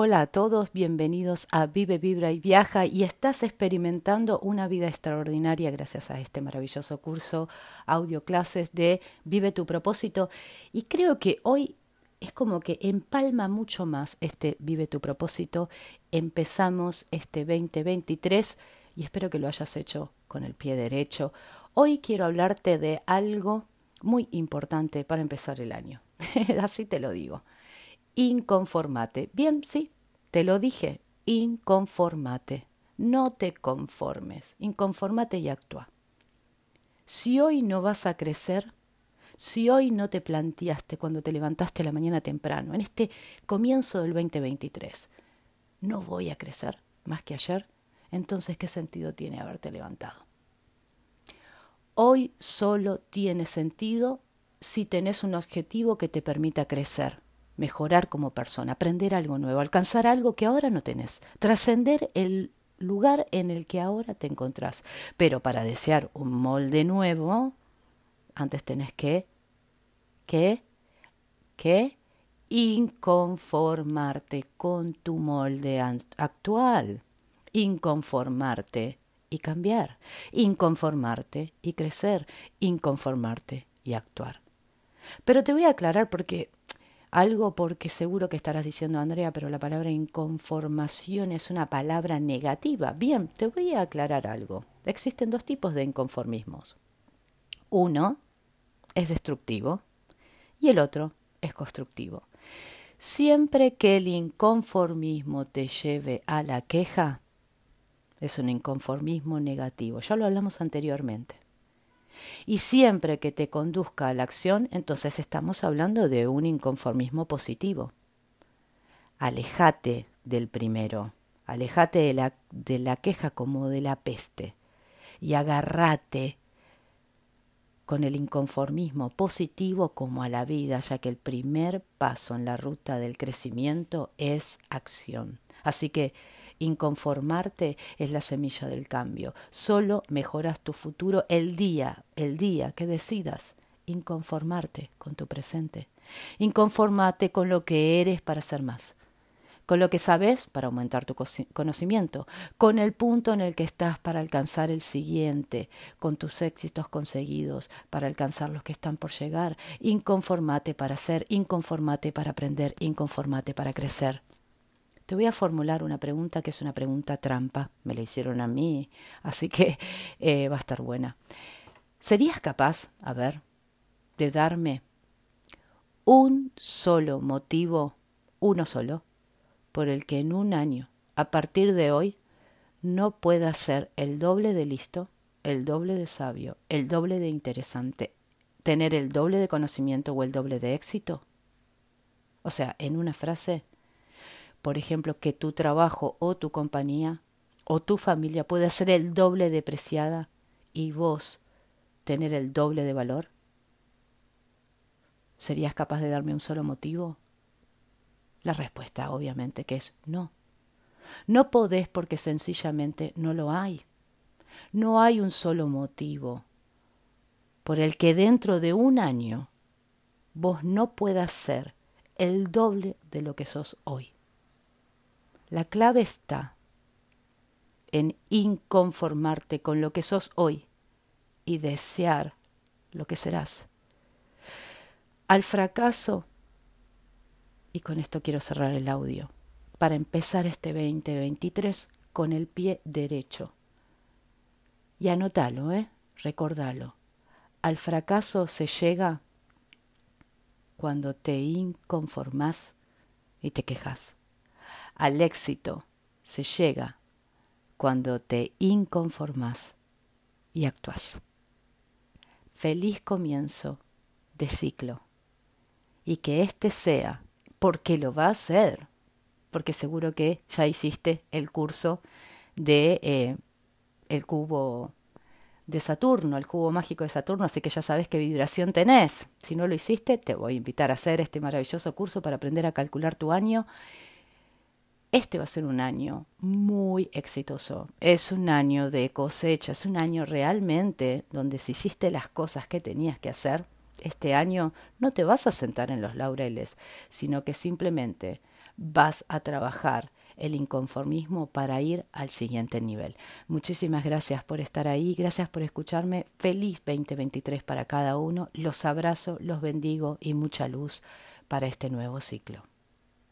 Hola a todos, bienvenidos a Vive, Vibra y Viaja y estás experimentando una vida extraordinaria gracias a este maravilloso curso audio clases de Vive tu propósito y creo que hoy es como que empalma mucho más este Vive tu propósito. Empezamos este 2023 y espero que lo hayas hecho con el pie derecho. Hoy quiero hablarte de algo muy importante para empezar el año. Así te lo digo inconformate. Bien, sí, te lo dije, inconformate. No te conformes, inconformate y actúa. Si hoy no vas a crecer, si hoy no te planteaste cuando te levantaste la mañana temprano, en este comienzo del 2023, no voy a crecer más que ayer, entonces ¿qué sentido tiene haberte levantado? Hoy solo tiene sentido si tenés un objetivo que te permita crecer, mejorar como persona, aprender algo nuevo, alcanzar algo que ahora no tenés, trascender el lugar en el que ahora te encontrás. Pero para desear un molde nuevo, antes tenés que, que, que inconformarte con tu molde actual, inconformarte y cambiar, inconformarte y crecer, inconformarte y actuar. Pero te voy a aclarar porque algo porque seguro que estarás diciendo, Andrea, pero la palabra inconformación es una palabra negativa. Bien, te voy a aclarar algo. Existen dos tipos de inconformismos. Uno es destructivo y el otro es constructivo. Siempre que el inconformismo te lleve a la queja, es un inconformismo negativo. Ya lo hablamos anteriormente. Y siempre que te conduzca a la acción, entonces estamos hablando de un inconformismo positivo. Alejate del primero, alejate de la, de la queja como de la peste y agárrate con el inconformismo positivo como a la vida, ya que el primer paso en la ruta del crecimiento es acción. Así que Inconformarte es la semilla del cambio. Solo mejoras tu futuro el día, el día que decidas inconformarte con tu presente. Inconformate con lo que eres para ser más con lo que sabes para aumentar tu conocimiento, con el punto en el que estás para alcanzar el siguiente, con tus éxitos conseguidos para alcanzar los que están por llegar. Inconformate para ser, inconformate para aprender, inconformate para crecer. Te voy a formular una pregunta que es una pregunta trampa. Me la hicieron a mí, así que eh, va a estar buena. ¿Serías capaz, a ver, de darme un solo motivo, uno solo, por el que en un año, a partir de hoy, no pueda ser el doble de listo, el doble de sabio, el doble de interesante, tener el doble de conocimiento o el doble de éxito? O sea, en una frase, por ejemplo, que tu trabajo o tu compañía o tu familia pueda ser el doble depreciada y vos tener el doble de valor? ¿Serías capaz de darme un solo motivo? La respuesta obviamente que es no. No podés porque sencillamente no lo hay. No hay un solo motivo por el que dentro de un año vos no puedas ser el doble de lo que sos hoy. La clave está en inconformarte con lo que sos hoy y desear lo que serás. Al fracaso, y con esto quiero cerrar el audio, para empezar este 2023 con el pie derecho. Y anótalo, ¿eh? Recordalo. Al fracaso se llega cuando te inconformas y te quejas. Al éxito se llega cuando te inconformas y actúas. Feliz comienzo de ciclo y que este sea porque lo va a hacer, porque seguro que ya hiciste el curso de eh, el cubo de Saturno, el cubo mágico de Saturno, así que ya sabes qué vibración tenés. Si no lo hiciste, te voy a invitar a hacer este maravilloso curso para aprender a calcular tu año este va a ser un año muy exitoso. Es un año de cosecha, es un año realmente donde si hiciste las cosas que tenías que hacer, este año no te vas a sentar en los laureles, sino que simplemente vas a trabajar el inconformismo para ir al siguiente nivel. Muchísimas gracias por estar ahí, gracias por escucharme. Feliz 2023 para cada uno. Los abrazo, los bendigo y mucha luz para este nuevo ciclo.